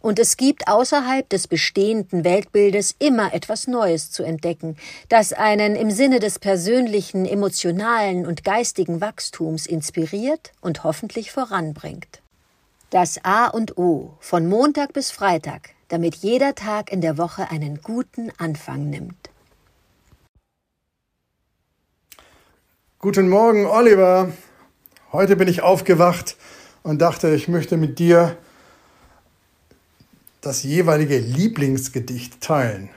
und es gibt außerhalb des bestehenden Weltbildes immer etwas Neues zu entdecken, das einen im Sinne des persönlichen, emotionalen und geistigen Wachstums inspiriert und hoffentlich voranbringt. Das A und O von Montag bis Freitag, damit jeder Tag in der Woche einen guten Anfang nimmt. Guten Morgen, Oliver. Heute bin ich aufgewacht und dachte, ich möchte mit dir das jeweilige Lieblingsgedicht teilen.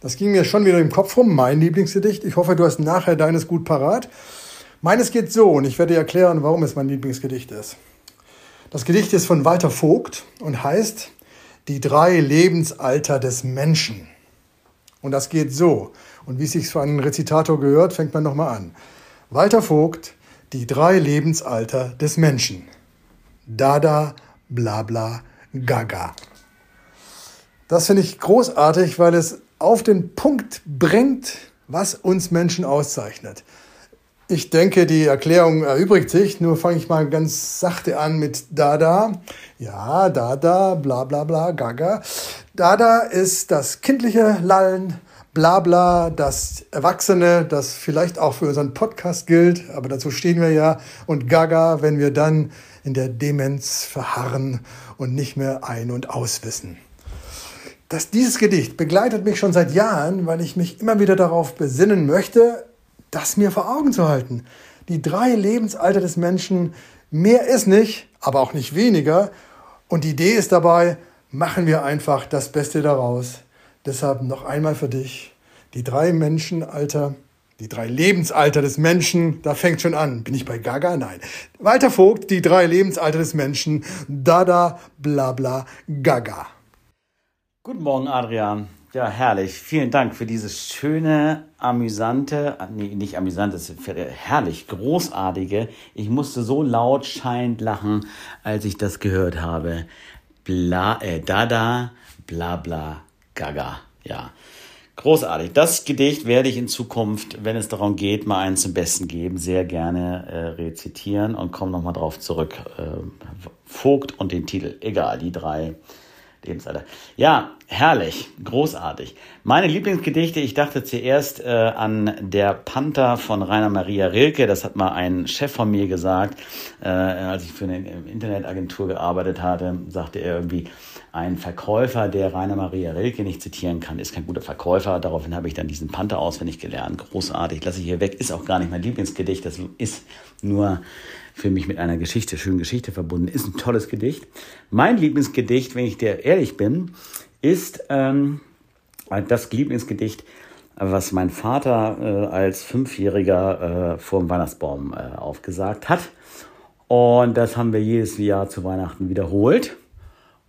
Das ging mir schon wieder im Kopf rum, mein Lieblingsgedicht. Ich hoffe, du hast nachher deines gut parat. Meines geht so und ich werde dir erklären, warum es mein Lieblingsgedicht ist. Das Gedicht ist von Walter Vogt und heißt Die drei Lebensalter des Menschen. Und das geht so. Und wie es sich für einen Rezitator gehört, fängt man nochmal an. Walter Vogt, die drei Lebensalter des Menschen. Dada, Blabla, Gaga. Das finde ich großartig, weil es auf den Punkt bringt, was uns Menschen auszeichnet. Ich denke, die Erklärung erübrigt sich. Nur fange ich mal ganz sachte an mit Dada. Ja, Dada, bla bla bla, Gaga. Dada ist das kindliche Lallen, bla bla, das Erwachsene, das vielleicht auch für unseren Podcast gilt, aber dazu stehen wir ja. Und Gaga, wenn wir dann in der Demenz verharren und nicht mehr ein- und auswissen. Das, dieses Gedicht begleitet mich schon seit Jahren, weil ich mich immer wieder darauf besinnen möchte, das mir vor Augen zu halten. Die drei Lebensalter des Menschen, mehr ist nicht, aber auch nicht weniger. Und die Idee ist dabei, machen wir einfach das Beste daraus. Deshalb noch einmal für dich, die drei Menschenalter, die drei Lebensalter des Menschen, da fängt schon an. Bin ich bei Gaga? Nein. Walter Vogt, die drei Lebensalter des Menschen, Dada, bla bla, Gaga. Guten Morgen, Adrian. Ja, herrlich. Vielen Dank für dieses schöne, amüsante, nee, nicht amüsante, herrlich, großartige. Ich musste so laut scheinend lachen, als ich das gehört habe. Bla, äh, Dada, bla, bla, gaga. Ja. Großartig. Das Gedicht werde ich in Zukunft, wenn es darum geht, mal einen zum Besten geben, sehr gerne äh, rezitieren und komme nochmal drauf zurück. Äh, Vogt und den Titel. Egal, die drei Lebensalter. Ja, herrlich, großartig. Meine Lieblingsgedichte, ich dachte zuerst äh, an Der Panther von Rainer Maria Rilke. Das hat mal ein Chef von mir gesagt, äh, als ich für eine Internetagentur gearbeitet hatte, sagte er irgendwie, ein Verkäufer, der Rainer Maria Rilke nicht zitieren kann, ist kein guter Verkäufer. Daraufhin habe ich dann diesen Panther auswendig gelernt. Großartig, lasse ich hier weg. Ist auch gar nicht mein Lieblingsgedicht. Das ist nur für mich mit einer Geschichte, schönen Geschichte verbunden. Ist ein tolles Gedicht. Mein Lieblingsgedicht, wenn ich dir ehrlich bin, ist ähm, das Lieblingsgedicht, was mein Vater äh, als Fünfjähriger äh, vor dem Weihnachtsbaum äh, aufgesagt hat. Und das haben wir jedes Jahr zu Weihnachten wiederholt.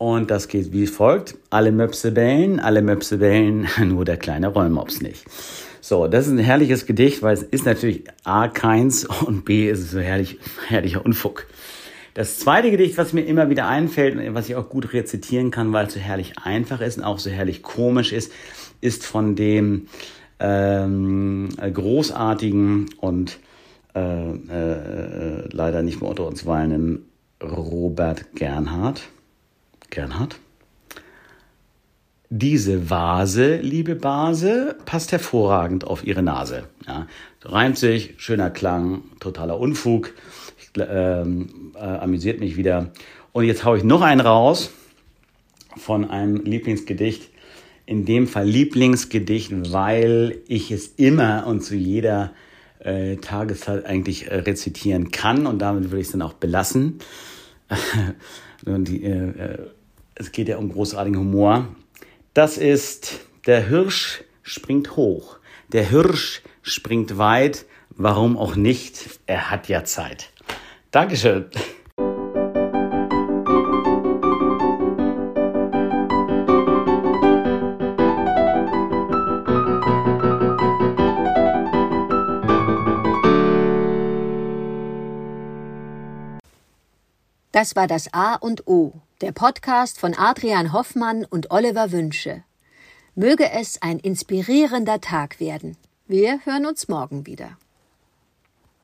Und das geht wie folgt. Alle Möpse bellen, alle Möpse bellen, nur der kleine Rollmops nicht. So, das ist ein herrliches Gedicht, weil es ist natürlich A keins und B ist es so herrlich, herrlicher Unfug. Das zweite Gedicht, was mir immer wieder einfällt und was ich auch gut rezitieren kann, weil es so herrlich einfach ist und auch so herrlich komisch ist, ist von dem ähm, großartigen und äh, äh, leider nicht mehr unter uns weilenden Robert Gernhardt. Gernhardt. Diese Vase, liebe Base, passt hervorragend auf ihre Nase. Ja, reimt sich, schöner Klang, totaler Unfug, ähm, äh, amüsiert mich wieder. Und jetzt haue ich noch einen raus von einem Lieblingsgedicht. In dem Fall Lieblingsgedicht, weil ich es immer und zu jeder äh, Tageszeit eigentlich äh, rezitieren kann und damit würde ich es dann auch belassen. und die, äh, äh es geht ja um großartigen Humor. Das ist, der Hirsch springt hoch, der Hirsch springt weit, warum auch nicht, er hat ja Zeit. Dankeschön. Das war das A und O, der Podcast von Adrian Hoffmann und Oliver Wünsche. Möge es ein inspirierender Tag werden. Wir hören uns morgen wieder.